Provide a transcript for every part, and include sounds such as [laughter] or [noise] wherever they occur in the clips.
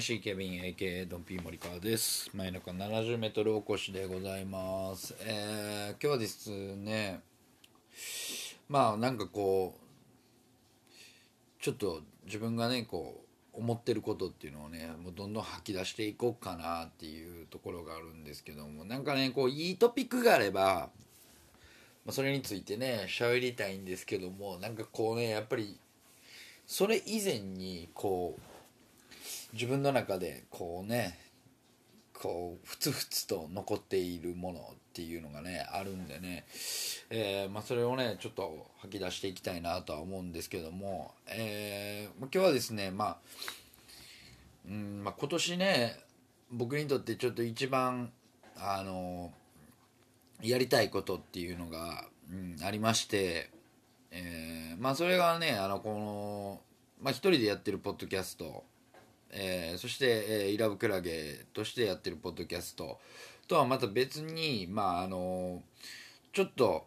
MC ケビン AK ドンピー森川です。前中 70m おこしでございます。えー今日はですねまあなんかこうちょっと自分がねこう思ってることっていうのをねもうどんどん吐き出していこうかなっていうところがあるんですけどもなんかねこういいトピックがあればまあ、それについてね喋りたいんですけどもなんかこうねやっぱりそれ以前にこう自分の中でこうねこうふつふつと残っているものっていうのがねあるんでね、えーまあ、それをねちょっと吐き出していきたいなとは思うんですけども、えーまあ今日はですねまあうんまあ、今年ね僕にとってちょっと一番あのやりたいことっていうのが、うん、ありまして、えーまあそれがねあのこの、まあ、一人でやってるポッドキャスト、えーそして、えーイラブクラゲとしてやってるポッドキャスト。とはまた別にまああのちょっと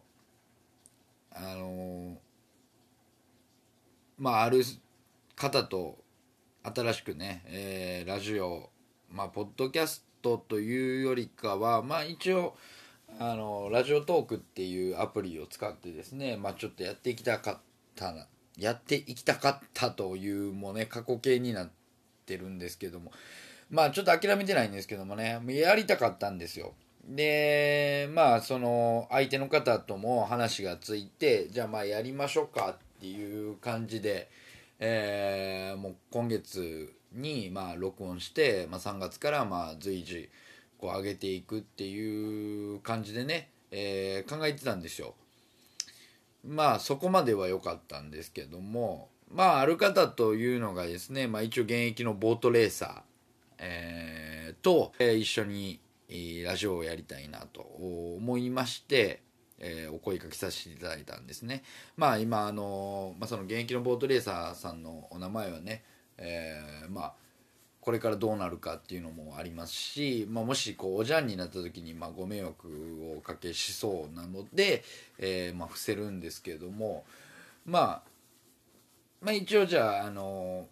あのまあある方と新しくね、えラジオまあポッドキャストというよりかはまあ一応あのラジオトークっていうアプリを使ってですねまあちょっとやっていきたかったやっていきたかったというもね過去形になっててるんですけども。まあちょっと諦めてないんですけどもね。やりたかったんですよ。でまあその相手の方とも話がついてじゃあまあやりましょうかっていう感じでえーもう今月にまあ録音して、まあ、3月からまあ随時こう上げていくっていう感じでね、えー考えてたんですよ。まあそこまでは良かったんですけどもまあある方というのがですね、まあ、一応現役のボートレーサー、えーと、えー一緒にラジオをやりたいなと思いまして、えーお声かけさせていただいたんですね。まあ今あの、まあ、その現役のボートレーサーさんのお名前はね、えーまあこれからどうなるかっていうのもありますし、まあ、もしこうおじゃんになった時にまあご迷惑をおかけしそうなので、えーまあ、伏せるんですけれども、まあ、まあ一応じゃああの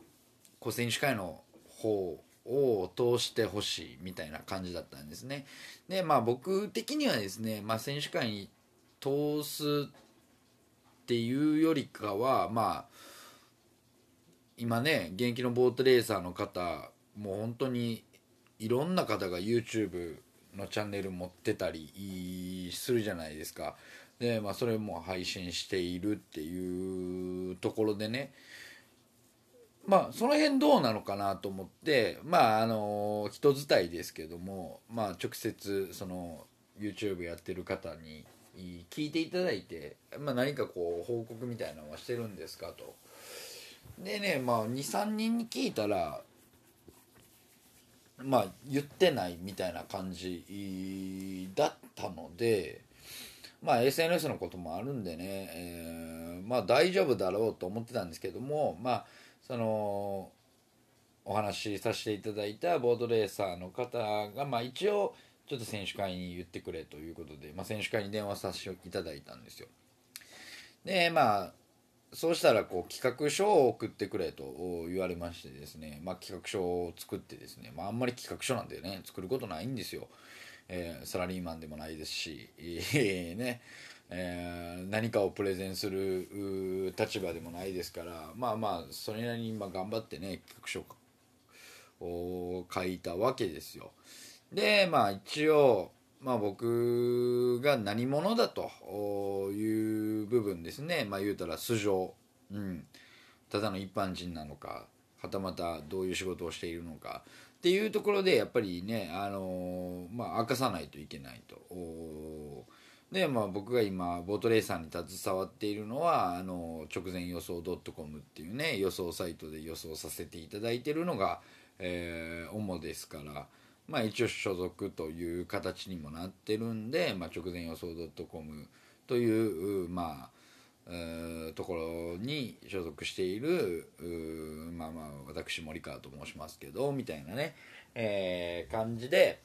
こう選手会の方を通してほしいみたいな感じだったんですね。でまあ僕的にはですね、まあ、選手会に通すっていうよりかはまあ今ね現役のボートレーサーの方もう本当にいろんな方が YouTube のチャンネル持ってたりするじゃないですか。で、まあ、それも配信しているっていうところでね。まあその辺どうなのかなと思ってまああの人伝いですけどもまあ直接その YouTube やってる方に聞いていただいて、まあ、何かこう報告みたいなのはしてるんですかと。でねまあ23人に聞いたらまあ言ってないみたいな感じだったのでまあ SNS のこともあるんでね、えーまあ大丈夫だろうと思ってたんですけどもまあそのお話しさせていただいたボードレーサーの方がまあ一応ちょっと選手会に言ってくれということで、まあ、選手会に電話させていただいたんですよ。でまあそうしたらこう企画書を送ってくれと言われましてですね、まあ、企画書を作ってですね、まあ、あんまり企画書なんてね作ることないんですよ、えーサラリーマンでもないですし、[laughs] えーねえー何かをプレゼンする立場でもないですからまあまあそれなりにま頑張ってね企画書を書いたわけですよ。でまあ一応まあ僕が何者だという部分ですね。まあ言うたら素性。うん。ただの一般人なのかはたまたどういう仕事をしているのかっていうところでやっぱりねあのまあ明かさないといけないと。で、まあ、僕が今ボートレーサーに携わっているのはあの直前予想 .com っていうね予想サイトで予想させていただいてるのが、えー、主ですから、まあ、一応所属という形にもなってるんで、まあ、直前予想 .com という、まあところに所属しているまあまあ私森川と申しますけどみたいなね、えー、感じで、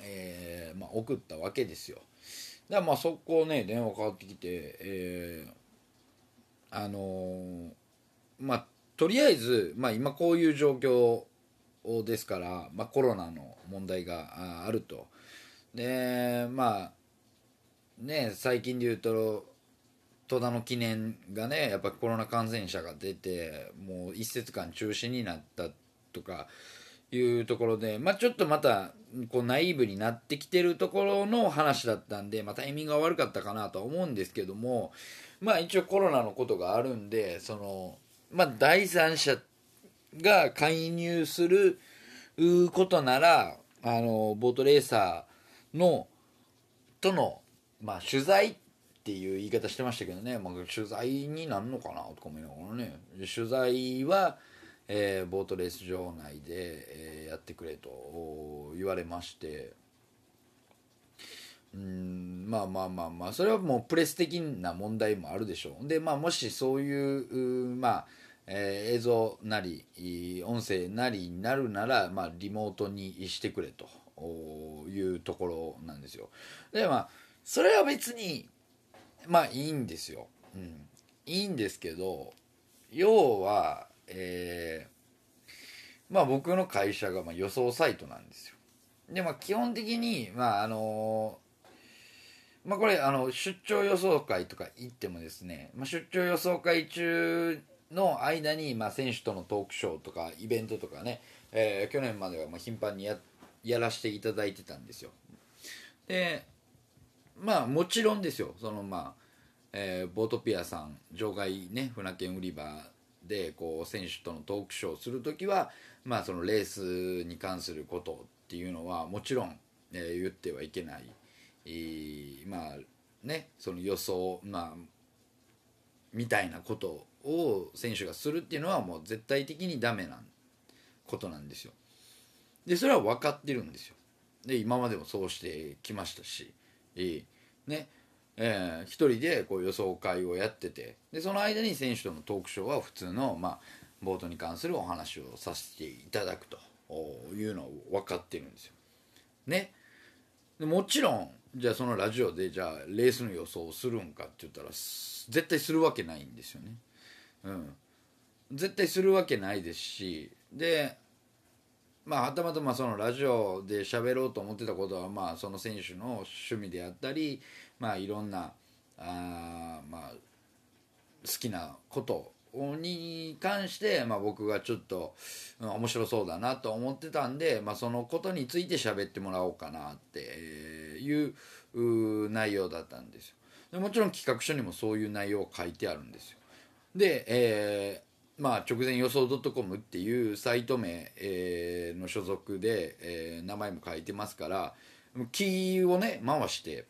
えーまあ、送ったわけですよ。だからまあそこね電話かかってきて、えー、あのー、まあとりあえず、まあ、今こういう状況ですから、まあ、コロナの問題があるとでまあね最近で言うと戸田の記念がねやっぱコロナ感染者が出てもう一節間中止になったとかいうところで、まあ、ちょっとまたこうナイーブになってきてるところの話だったんで、まあ、タイミングが悪かったかなとは思うんですけども、まあ、一応コロナのことがあるんでその、まあ、第三者が介入することならあのボートレーサーのとの、まあ、取材っていう言い方してましたけどね、まあ、取材になるのかなとか思いながらね。取材はえー、ボートレース場内で、えー、やってくれと言われまして。うんまあまあまあまあそれはもうプレス的な問題もあるでしょう。でまあもしそういうまあえー、映像なり音声なりになるなら、まあ、リモートにしてくれというところなんですよ。でまあそれは別にまあいいんですよ、うん、いいんですけど要はえー、まあ僕の会社がま予想サイトなんですよ。でまあ基本的にまああのまあこれあの出張予想会とか行ってもですね、まあ、出張予想会中の間に、まあ、選手とのトークショーとかイベントとかね、えー、去年まではま頻繁にややらせていただいてたんですよ。でまあもちろんですよそのまあ、えー、ボートピアさん場外ね船券売り場でこう選手とのトークショーをする時は、まあ、そのレースに関することっていうのはもちろん、えー、言ってはいけない、えー、まあねその予想、まあ、みたいなことを選手がするっていうのはもう絶対的にダメなことなんですよ。でそれは分かってるんですよ。で今までもそうしてきましたし、えー、ねえー、人でこう予想会をやっててでその間に選手とのトークショーは普通の、まあ、ボートに関するお話をさせていただくというのを分かってるんですよ。ね。でもちろんじゃあそのラジオでじゃあレースの予想をするんかって言ったら絶対するわけないんですよね。うん。絶対するわけないですしでまあはたまたまそのラジオで喋ろうと思ってたことはまあその選手の趣味であったりまあいろんなあまあ好きなことに関して、まあ、僕がちょっと、うん、面白そうだなと思ってたんで、まあ、そのことについて喋ってもらおうかなっていう内容だったんですよ。でもちろん企画書にもそういう内容を書いてあるんですよ。で、えー、まあ、直前予想 .com っていうサイト名、えー、の所属で、えー、名前も書いてますからキーをね回して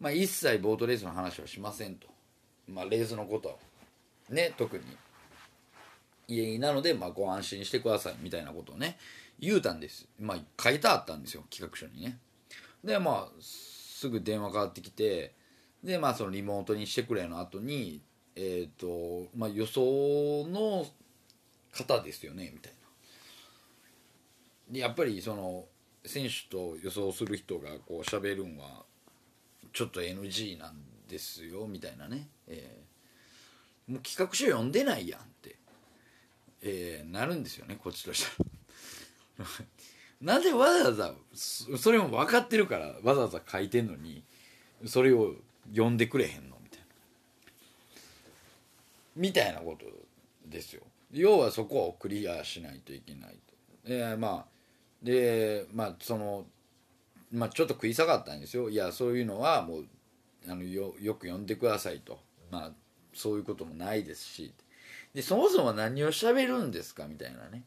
まあ、一切ボートレースの話はしませんと、まあ、レースのことね特に。家なので、まあ、ご安心してくださいみたいなことをね言うたんです。まあ書いてあったんですよ企画書にね。でまあすぐ電話かかってきてでまあそのリモートにしてくれの後にえっ、ー、とまあ予想の方ですよねみたいな。やっぱりその選手と予想する人がこう喋るんはちょっと NG なんですよみたいなね、えー、もう企画書読んでないやんって、えー、なるんですよねこっちとしたら [laughs] なぜわざわざそれも分かってるからわざわざ書いてんのにそれを読んでくれへんのみたいなことですよ。要はそこをクリアしないといけないと。えー、まあでまあそのまあ、ちょっと食い下がったんですよ。いやそういうのはもうあのよよく呼んでくださいと、まあ、そういうこともないですし。でそもそも何を喋るんですかみたいなね。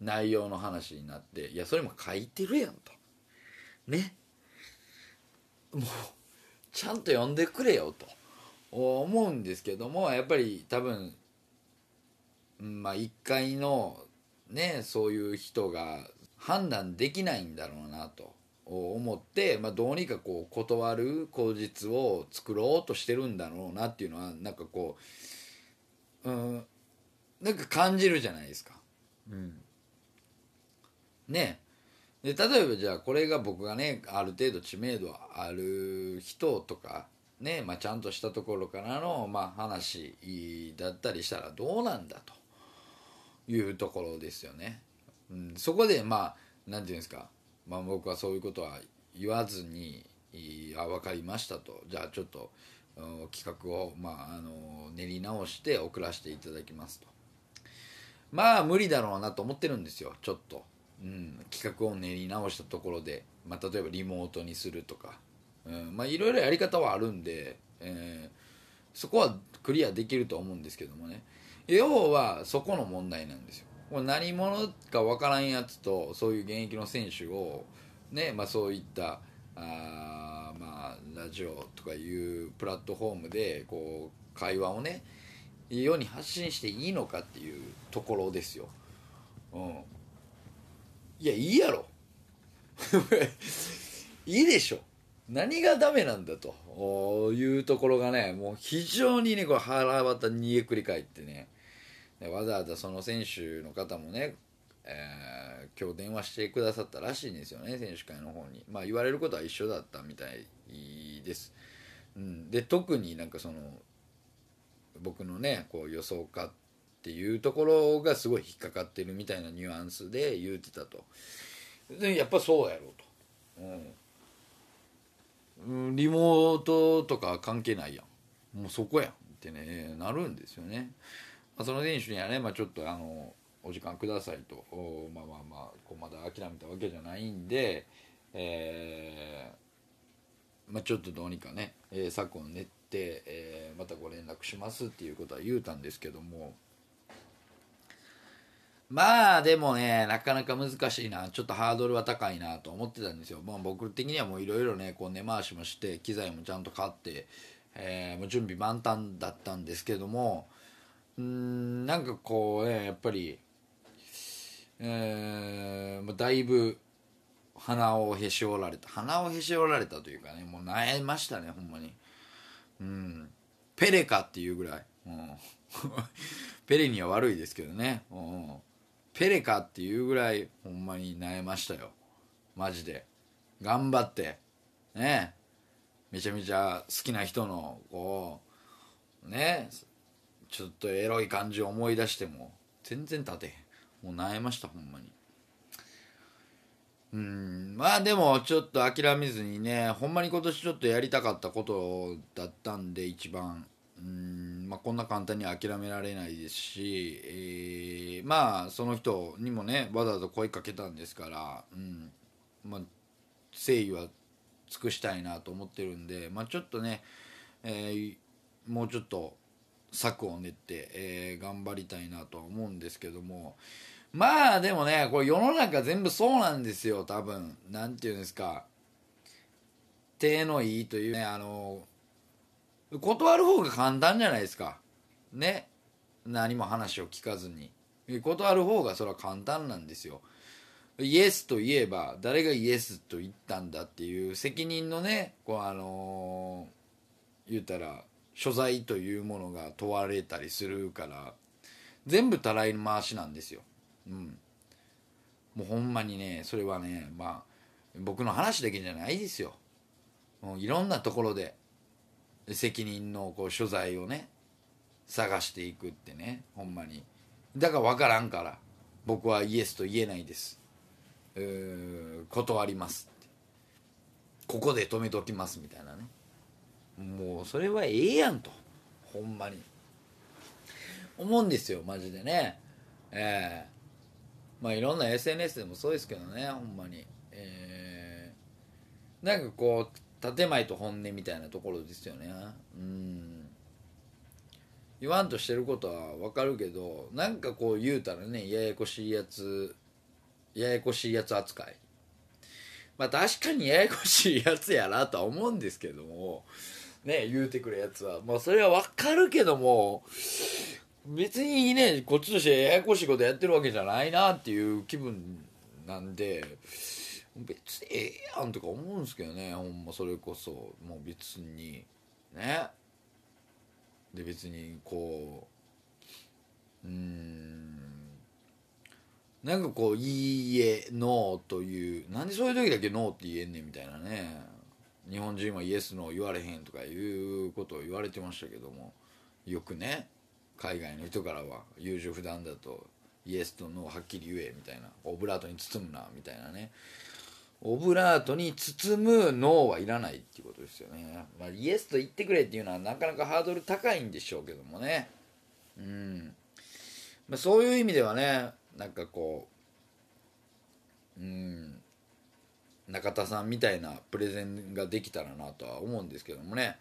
内容の話になっていやそれも書いてるやんと。ね。もうちゃんと呼んでくれよと。思うんですけどもやっぱり多分まあ1階のねそういう人が判断できないんだろうなと思って、まあ、どうにかこう断る口実を作ろうとしてるんだろうなっていうのはなんかこううんなんか感じるじゃないですか。うん、ねで例えばじゃあこれが僕がねある程度知名度ある人とかね、まあ、ちゃんとしたところからの、まあ、話だったりしたらどうなんだというところですよね。うん、そこでまあ何て言うんですか、まあ、僕はそういうことは言わずに「あ分かりました」と。じゃあちょっと企画を、まあ、あの練り直して送らせていただきますと。まあ無理だろうなと思ってるんですよ。ちょっと、うん、企画を練り直したところで、まあ、例えばリモートにするとか、うん、まあいろいろやり方はあるんで、えー、そこはクリアできると思うんですけどもね。要はそこの問題なんですよ。これ何者か分からんやつとそういう現役の選手をねまあそういったあまあラジオとかいうプラットフォームでこう会話をね世に発信していいのかっていうところですよ。うん、いやいいやろ。[laughs] いいでしょ。何がダメなんだと。いうところがねもう非常にねこれ腹渡煮えくり返ってね。わざわざその選手の方もね、えー、今日電話してくださったらしいんですよね選手会の方に。まあ言われることは一緒だったみたいです、うん、で特になんかその僕のねこう予想家っていうところがすごい引っかかってるみたいなニュアンスで言うてたと。でやっぱそうやろうと、うん、リモートとか関係ないやん。もうそこやんってねなるんですよね。まあ、その選手にはね、まあ、ちょっとあのお時間くださいと。まあまあまあこうまだ諦めたわけじゃないんで、えーまあ、ちょっとどうにかね、えー、策を練って、えー、またご連絡しますっていうことは言うたんですけども。まあでもねなかなか難しいな。ちょっとハードルは高いなと思ってたんですよ、まあ、僕的にはもういろいろねこう根回しもして機材もちゃんと買って、えー、もう準備万端だったんですけどもうんなんかこうねやっぱり、えー、だいぶ鼻をへし折られた。鼻をへし折られたというかねもう悩みましたねほんまに。うん。ペレかっていうぐらい、うん、[laughs] ペレには悪いですけどね、うん、ペレかっていうぐらいほんまに悩ましたよ。マジで。頑張って。ね。めちゃめちゃ好きな人のこうね。ちょっとエロい感じを思い出しても全然立てへん。もう悩ましたほんまに。うん。まあでもちょっと諦めずにねほんまに今年ちょっとやりたかったことだったんで一番。うんまあこんな簡単に諦められないですし、えー、まあその人にもねわざわざ声かけたんですからうんまあ誠意は尽くしたいなと思ってるんでまあちょっとね、えー、もうちょっと策を練って、えー、頑張りたいなとは思うんですけどもまあでもねこれ世の中全部そうなんですよ多分。何て言うんですか。手のいいというねあの断る方が簡単じゃないですかね何も話を聞かずに断る方がそれは簡単なんですよイエスと言えば誰がイエスと言ったんだっていう責任のねこうあのー、言ったら所在というものが問われたりするから全部たらい回しなんですよ。うん。もうほんまにねそれはねまあ僕の話だけじゃないですよ。もういろんなところで責任のこう所在をね探していくってねほんまに。だから分からんから僕はイエスと言えないです。断りますここで止めときますみたいなね。もうそれはええやんと。ほんまに。思うんですよマジでね。ええ。ー、まあいろんな SNS でもそうですけどねほんまに。えー、なんかこう建前と本音みたいなところですよね。うん。言わんとしてることは分かるけどなんかこう言うたらねややこしいやつややこしいやつ扱い。まあ確かにややこしいやつやなとは思うんですけどもね言うてくるやつは。まあそれはわかるけども別にねこっちとしてややこしいことやってるわけじゃないなっていう気分なんで別にええやんとか思うんですけどねほんまそれこそ。もう別に。ね。で別にこううーん。なんかこう「いいえ」「ノー」という。なんでそういう時だけ「ノー」って言えんねんみたいなね。日本人はイエスノー言われへんとかいうことを言われてましたけども。よくね。海外の人からは。優柔不断だと。イエスとノーはっきり言えみたいな。オブラートに包むなみたいなね。オブラートに包むノーはいらないっていうことですよね、まあ、イエスと言ってくれっていうのはなかなかハードル高いんでしょうけどもね。うん、まあ、そういう意味ではねなんかこううん。中田さんみたいなプレゼンができたらなとは思うんですけどもね。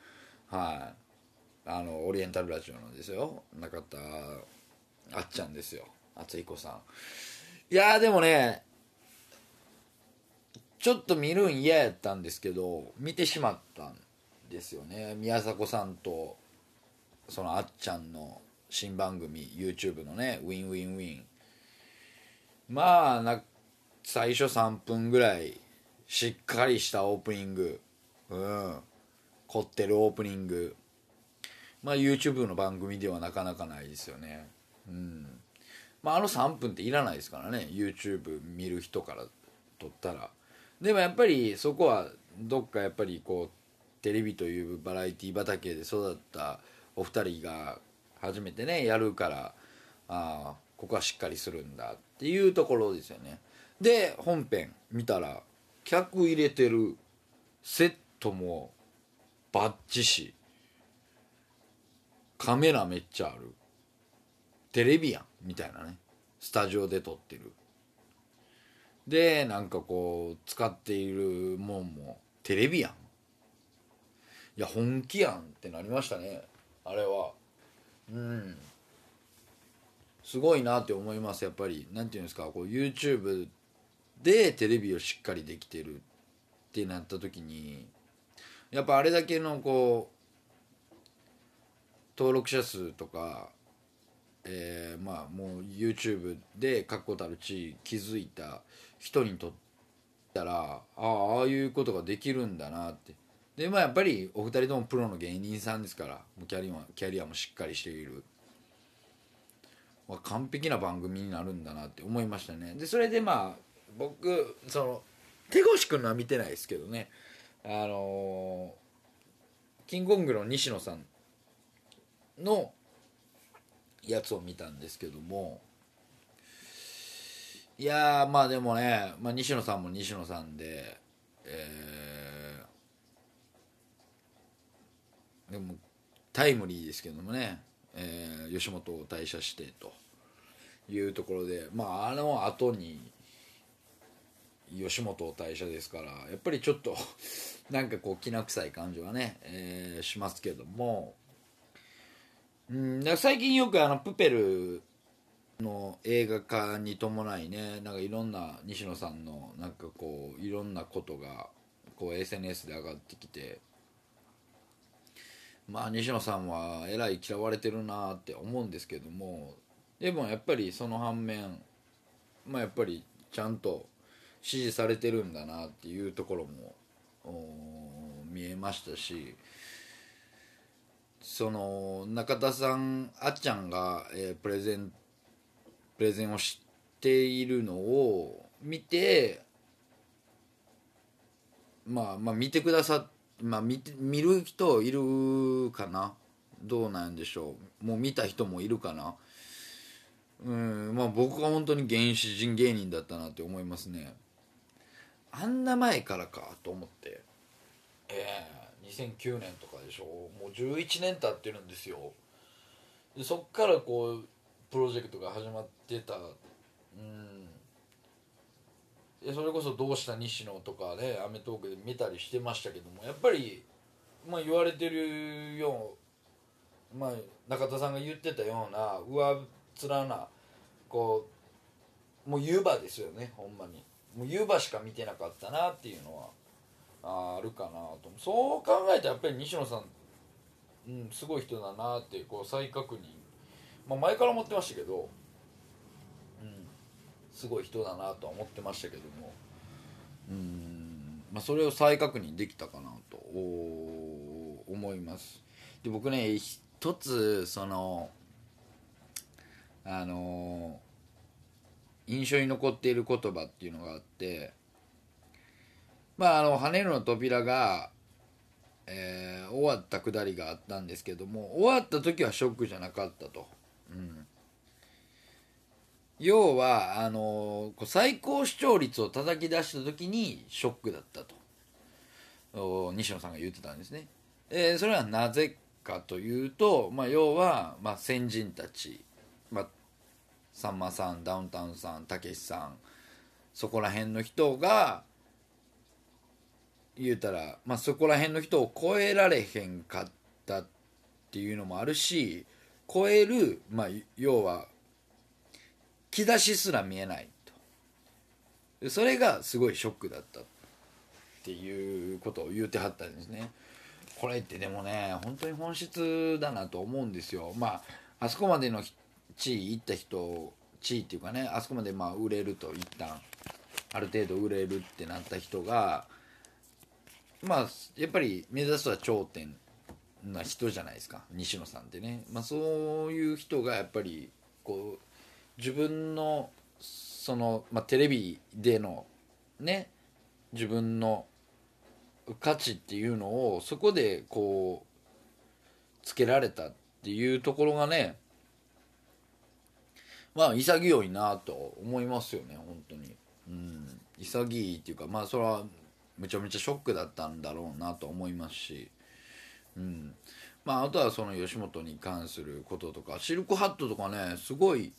はい。あのオリエンタルラジオのですよ。中田あっちゃんですよ。敦彦さん。いやでもねちょっと見るん嫌やったんですけど見てしまったんですよね。宮迫さんとそのあっちゃんの新番組 YouTube のね WinWinWiiinまあな最初3分ぐらいしっかりしたオープニング。うん。凝ってるオープニング。まあ YouTube の番組ではなかなかないですよね。うん。まああの3分っていらないですからね。YouTube 見る人から撮ったら。でもやっぱりそこはどっかやっぱりこうテレビというバラエティ畑で育ったお二人が初めてねやるからああここはしっかりするんだっていうところですよね。で本編見たら客入れてるセットもバッチしカメラめっちゃある。テレビやんみたいなね。スタジオで撮ってる。でなんかこう使っているもんもテレビやん。いや本気やんってなりましたね。あれは。うん。すごいなって思います。やっぱり。なんていうんですか。こう YouTube でテレビをしっかりできてるってなった時にやっぱあれだけのこう登録者数とか、えー、まあもう YouTube で確固たる地位築いた人にとったらああいうことができるんだなって。でまあやっぱりお二人ともプロの芸人さんですからキャリアキャリアもしっかりしている。完璧な番組になるんだなって思いましたね。でそれでまあ僕その手越君のは見てないですけどね。あのー、キングコングの西野さんのやつを見たんですけどもいやまあでもね、まあ、西野さんも西野さんでえー、でもタイムリーですけどもね、えー、吉本を退社してというところでまああの後に吉本を退社ですからやっぱりちょっと [laughs] なんかこうきな臭い感じはね、えー、しますけども。うん最近よくあのプペルの映画化に伴いねなんかいろんな西野さんのなんかこういろんなことがこう SNS で上がってきてまあ西野さんはえらい嫌われてるなって思うんですけどもでもやっぱりその反面まあやっぱりちゃんと支持されてるんだなっていうところも見えましたしその中田さんあっちゃんが、えー、プレゼンプレゼンをしているのを見てまあまあ見てくださっまあ見て見る人いるかな？どうなんでしょう？もう見た人もいるかな？うんまあ僕は本当に原始人芸人だったなって思いますね。あんな前からかと思って。ええー、2009年とかでしょ？もう11年経ってるんですよ。でそっからこうプロジェクトが始まってた。うん。それこそ「どうした西野」とかね『アメトーーク』で見たりしてましたけどもやっぱりまあ言われてるようまあ中田さんが言ってたような上面なこうもう湯葉ですよねほんまに。もう湯葉しか見てなかったなっていうのはあるかなと。そう考えたらやっぱり西野さん、うん、すごい人だなってこう再確認、まあ、前から思ってましたけど、うん、すごい人だなとは思ってましたけどもうん、まあ、それを再確認できたかなと思いますで僕ね一つそのあの印象に残っている言葉っていうのがあってまああの跳ねるの扉が、えー、終わったくだりがあったんですけども終わった時はショックじゃなかったと。うん要はあの最高視聴率を叩き出した時にショックだったと西野さんが言ってたんですね。えー、それはなぜかというと、まあ、要は、まあ、先人たち、まあ、さんまさんダウンタウンさんたけしさんそこら辺の人が言うたら、まあ、そこら辺の人を超えられへんかったっていうのもあるし超える、まあ、要は兆しすら見えないと。それがすごいショックだったっていうことを言うてはったんですね。これってでもね本当に本質だなと思うんですよ。まああそこまでの地位行った人地位っていうかねあそこまでまあ売れると一旦ある程度売れるってなった人がまあやっぱり目指すは頂点な人じゃないですか。西野さんってね、まあ、そういう人がやっぱりこう自分のその、まあ、テレビでのね自分の価値っていうのをそこでこうつけられたっていうところがねまあ潔いなと思いますよね本当に。うん。潔いっていうかまあそれはめちゃめちゃショックだったんだろうなと思いますし。うん。まああとはその吉本に関することとかシルクハットとかねすごい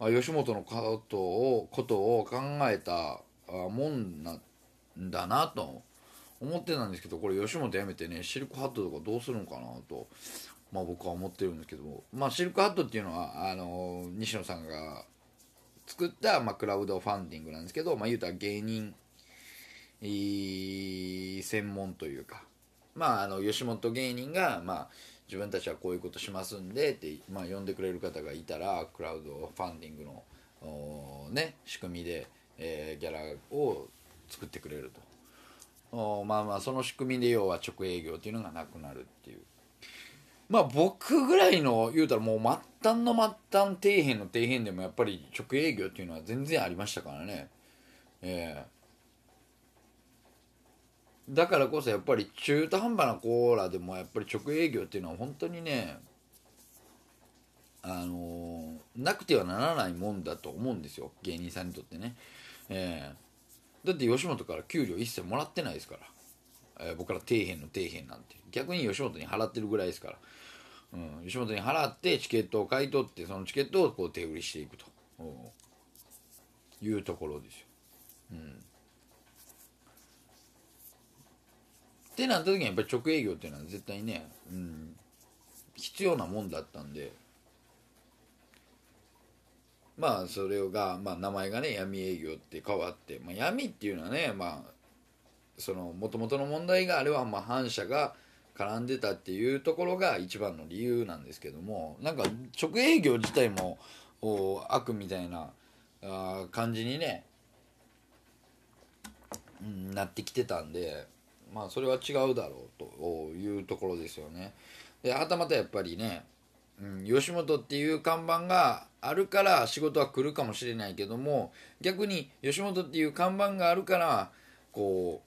あ吉本のことをことを考えたもんなんだなと思ってたんですけどこれ吉本辞めてねシルクハットとかどうするのかなとまあ、僕は思ってるんですけども、まあ、シルクハットっていうのはあの西野さんが作った、まあ、クラウドファンディングなんですけど、まあ、言うたら芸人専門というか、まあ、あの吉本芸人が、まあ、自分たちはこういうことしますんでって、まあ、呼んでくれる方がいたらクラウドファンディングの、ね、仕組みで、えー、ギャラを作ってくれると。まあまあその仕組みで要は直営業っていうのがなくなるっていう。まあ僕ぐらいの言うたらもう末端の末端底辺の底辺でもやっぱり直営業っていうのは全然ありましたからね。ええー、だからこそやっぱり中途半端なコーラでもやっぱり直営業っていうのは本当にねあの、なくてはならないもんだと思うんですよ。芸人さんにとってね。ええー、だって吉本から給料一切もらってないですから、えー、僕ら底辺の底辺なんて。逆に吉本に払ってるぐらいですから。うん、吉本に払ってチケットを買い取ってそのチケットをこう手売りしていくと。いうところですよ。うん、ってなった時にやっぱり直営業っていうのは絶対ね、うん、必要なもんだったんで。まあそれが、まあ、名前がね闇営業って変わって、まあ、闇っていうのはねまあそのもともとの問題があれはまあ反社が絡んでたっていうところが一番の理由なんですけどもなんか直営業自体も悪みたいなあ感じにね、うん、なってきてたんで。まあそれは違うだろうというところですよね。ではたまたやっぱりね、うん、吉本っていう看板があるから仕事は来るかもしれないけども逆に吉本っていう看板があるからこ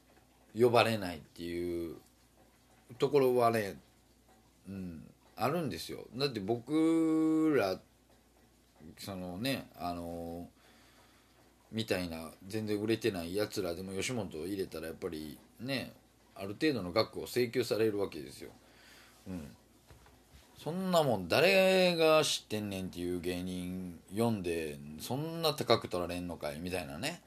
う呼ばれないっていうところはね、うん、あるんですよだって僕らそのねあのみたいな全然売れてないやつらでも吉本を入れたらやっぱりねある程度の額を請求されるわけですよ。うん、そんなもん誰が知ってんねんっていう芸人読んでそんな高く取られんのかいみたいなね。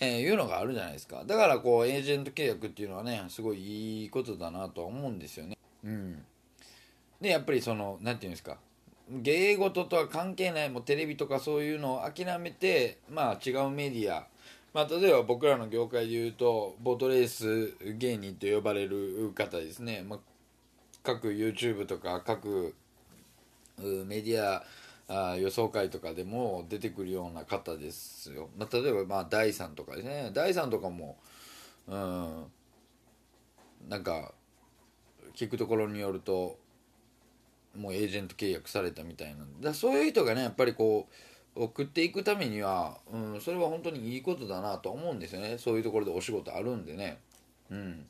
えー、いうのがあるじゃないですか。だからこうエージェント契約っていうのはねすごいいいことだなとは思うんですよね。うん。でやっぱりその何て言うんですか。芸事とは関係ない。もうテレビとかそういうのを諦めてまあ違うメディアまあ、例えば僕らの業界でいうとボートレース芸人と呼ばれる方ですね、まあ、各 YouTube とか各メディアあ予想会とかでも出てくるような方ですよ、まあ、例えばまあ第3とかですね。第3とかもうんなんか聞くところによるともうエージェント契約されたみたいなんで。そういう人がねやっぱりこう送っていくためには、うん、それは本当にいいことだなと思うんですよね。そういうところでお仕事あるんでね。うん。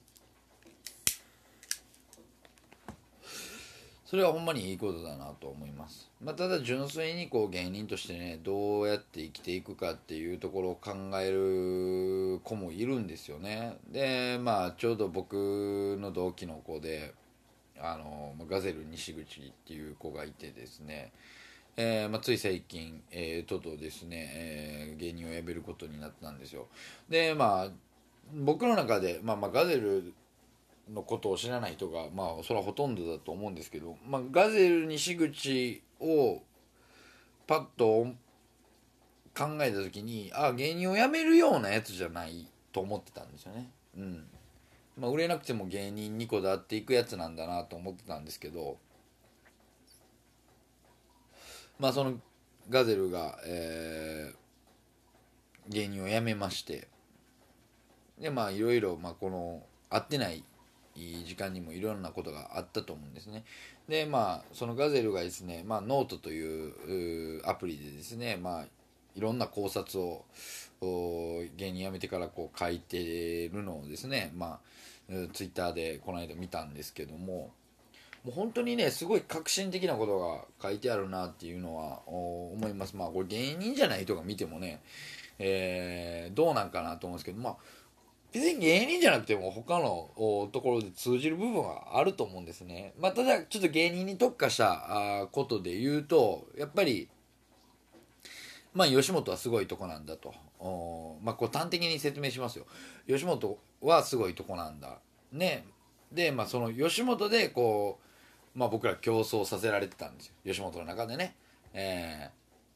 それはほんまにいいことだなと思います、まあ、ただ純粋にこう芸人としてねどうやって生きていくかっていうところを考える子もいるんですよね。でまあちょうど僕の同期の子であのガゼル西口っていう子がいてですね。えーまあ、つい最近、えー、ととですね、えー、芸人を辞めることになったんですよ。でまあ僕の中で、まあ、まあガゼルのことを知らない人がまあそれはほとんどだと思うんですけど、まあ、ガゼル西口をパッと考えた時にあ芸人を辞めるようなやつじゃないと思ってたんですよね。うん。まあ売れなくても芸人2個で会っていくやつなんだなと思ってたんですけどまあそのガゼルが、えー、芸人を辞めましてでまあいろいろまあこの会ってない時間にもいろんなことがあったと思うんですね。でまあそのガゼルがですね、まあ、ノートというアプリでですね、まあ、いろんな考察を芸人辞めてからこう書いてるのをですね、まあ、ツイッターでこの間見たんですけどももう本当にねすごい革新的なことが書いてあるなっていうのは思いますまあこれ芸人じゃない人が見てもね、えー、どうなんかなと思うんですけどまあ別に芸人じゃなくても他のところで通じる部分はあると思うんですね。まあ、ただちょっと芸人に特化したことで言うとやっぱりまあ吉本はすごいとこなんだと。まあこう端的に説明しますよ。吉本はすごいとこなんだ。ね。でまあその吉本でこうまあ僕ら競争させられてたんですよ。吉本の中でね。えー、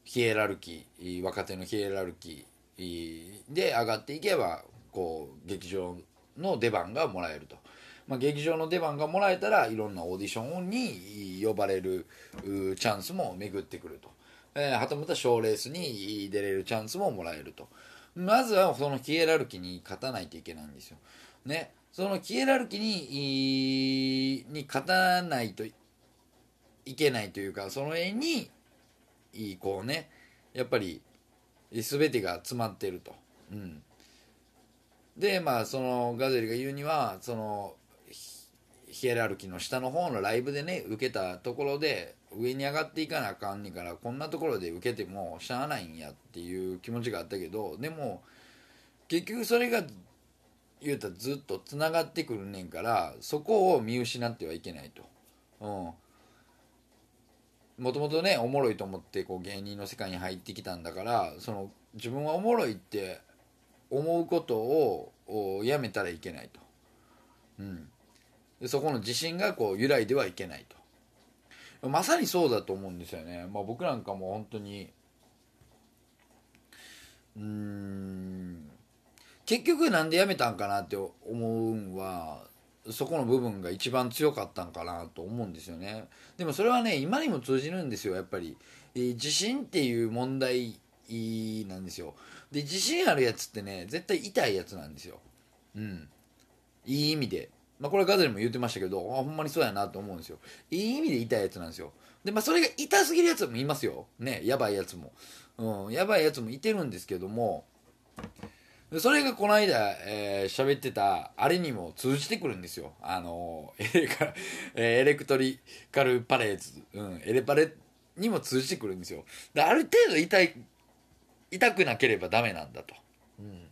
ヒエラルキー若手のヒエラルキーで上がっていけばこう劇場の出番がもらえると、まあ、劇場の出番がもらえたらいろんなオーディションに呼ばれるチャンスも巡ってくると、えー、はたまた賞レースに出れるチャンスももらえると。まずはそのヒエラルキーに勝たないといけないんですよ。ね。そのヒエラルキーにに勝たないといけないというかその辺にこうねやっぱり全てが詰まってると、うん、でまあそのガゼルが言うにはそのヒエラルキーの下の方のライブでね受けたところで上に上がっていかなあかんねんからこんなところで受けてもしゃあないんやっていう気持ちがあったけどでも結局それが言うたらずっとつながってくるねんからそこを見失ってはいけないと。うん。もともとねおもろいと思ってこう芸人の世界に入ってきたんだからその自分はおもろいって思うことをやめたらいけないと、うん、でそこの自信がこう揺らいではいけないと。まさにそうだと思うんですよね、まあ、僕なんかも本当にうーん。結局なんでやめたんかなって思うんはそこの部分が一番強かったんかなと思うんですよね。でもそれはね今にも通じるんですよ。やっぱり、えー、自信っていう問題なんですよ。で自信あるやつってね絶対痛いやつなんですよ。うん。いい意味で。まあこれガゼルも言ってましたけどあほんまにそうやなと思うんですよ。いい意味で痛いやつなんですよ。でまあそれが痛すぎるやつもいますよ。ねやばいやつも。うんやばいやつもいてるんですけどもそれがこの間、えー、喋ってた、あれにも通じてくるんですよ。あの、エレカ、えー、エレクトリカルパレーズ、うん、エレパレにも通じてくるんですよ。で、ある程度痛い痛くなければダメなんだと、うん、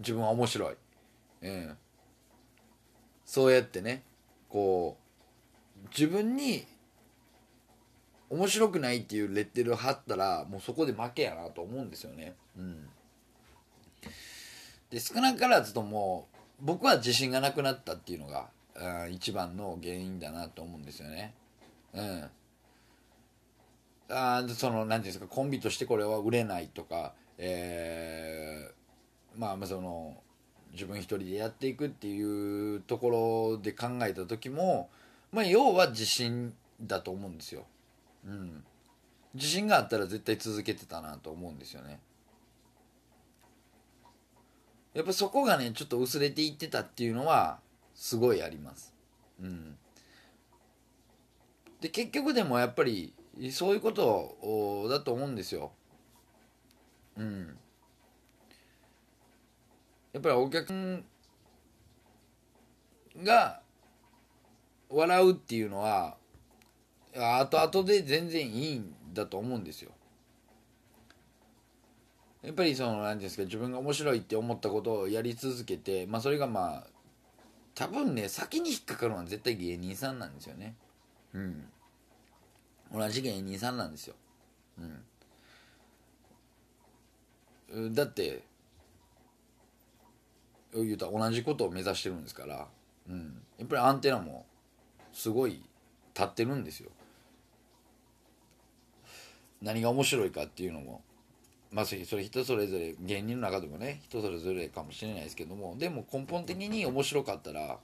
自分は面白い、うん、そうやってねこう自分に面白くないっていうレッテルを貼ったらもうそこで負けやなと思うんですよね。うん、で少なからずとも僕は自信がなくなったっていうのが一番の原因だなと思うんですよね。うんあその何ていうんですかコンビとしてこれは売れないとか、えまあまあその自分一人でやっていくっていうところで考えた時も、まあ、要は自信だと思うんですよ。うん、自信があったら絶対続けてたなと思うんですよね。やっぱそこがねちょっと薄れていってたっていうのはすごいあります。うん、で結局でもやっぱりそういうことだと思うんですよ。うん。やっぱりお客が笑うっていうのは後々で全然いいんだと思うんですよ。やっぱりその何て言うんですか自分が面白いって思ったことをやり続けてまあそれがまあ多分ね先に引っかかるのは絶対芸人さんなんですよね。うん。同じ芸人さんなんですよ。うん。だって言うたら同じことを目指してるんですから、うん、やっぱりアンテナもすごい立ってるんですよ何が面白いかっていうのもまあそれ人それぞれ芸人の中でもね人それぞれかもしれないですけどもでも根本的に面白かったら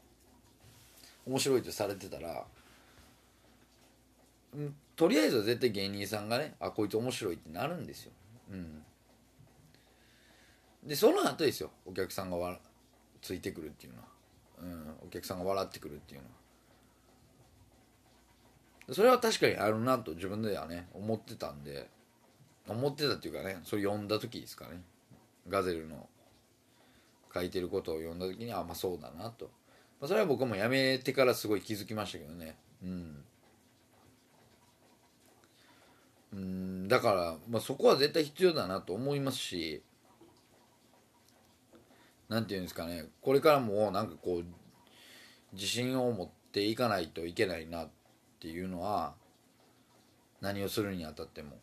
面白いとされてたら、うん、とりあえずは絶対芸人さんがねあこいつ面白いってなるんですよ。うん、でその後ですよお客さんが笑ついてくるっていうのは、うん、お客さんが笑ってくるっていうのは。それは確かにあるなと自分ではね思ってたんで。思ってたっていうかねそれ読んだ時ですかね。ガゼルの書いてることを読んだ時にあまあそうだなと、まあ、それは僕もやめてからすごい気づきましたけどね。うん。うんだから、まあ、そこは絶対必要だなと思いますし何て言うんですかね。これからもなんかこう自信を持っていかないといけないなっていうのは何をするにあたっても。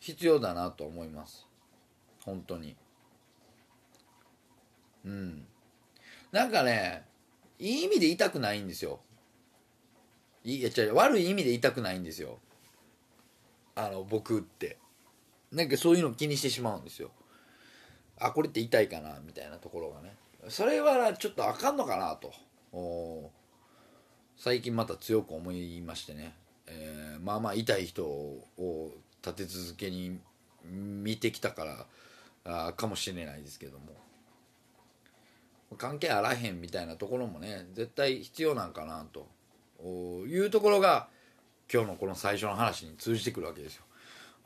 必要だなと思います。本当に。うん。なんかねいい意味で痛くないんですよ。いや違う悪い意味で痛くないんですよ。あの僕って。なんかそういうの気にしてしまうんですよ。あこれって痛いかなみたいなところがね。それはちょっとあかんのかなと。最近また強く思いましてね、えー、まあまあ痛い人を立て続けに見てきたからあかもしれないですけども。関係あらへんみたいなところもね絶対必要なんかなと。いうところが今日のこの最初の話に通じてくるわけですよ、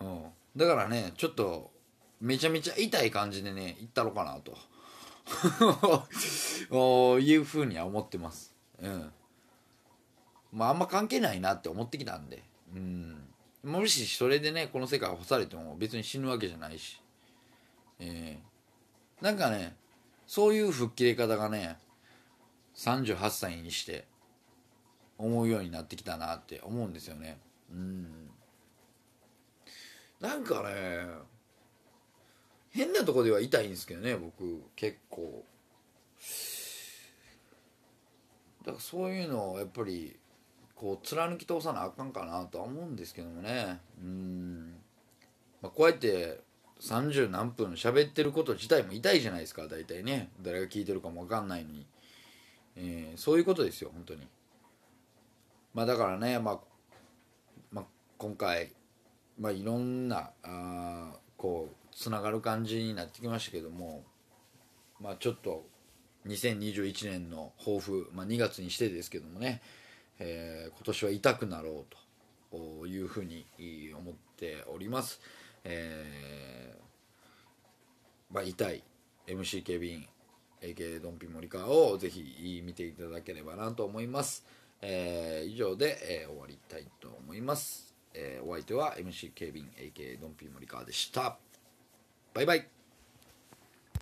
うん、だからねちょっとめちゃめちゃ痛い感じでね行ったろかなと。[laughs] いうふうには思ってます。うん。まああんま関係ないなって思ってきたんで。うん。もしそれでねこの世界を干されても別に死ぬわけじゃないし。えー、なんかねそういう吹っ切れ方がね38歳にして思うようになってきたなって思うんですよね。うん。なんかね変なとこでは痛いんですけどね僕結構。だからそういうのをやっぱりこう貫き通さなあかんかなとは思うんですけどもね。うん、まあ、こうやって30何分喋ってること自体も痛いじゃないですか大体ね。誰が聞いてるかも分かんないのに、えー、そういうことですよ本当に。まあだからね、まあ、まあ今回、まあ、いろんなあこうつながる感じになってきましたけどもまあちょっと2021年の抱負、まあ、2月にしてですけどもね、えー、今年は痛くなろうというふうに思っております。えー、まあ、痛い MC ケビン AK ドンピモリカーをぜひ見ていただければなと思います。えー、以上で、えー、終わりたいと思います。えー、お相手は MC ケビン AK ドンピモリカーでした。バイバイ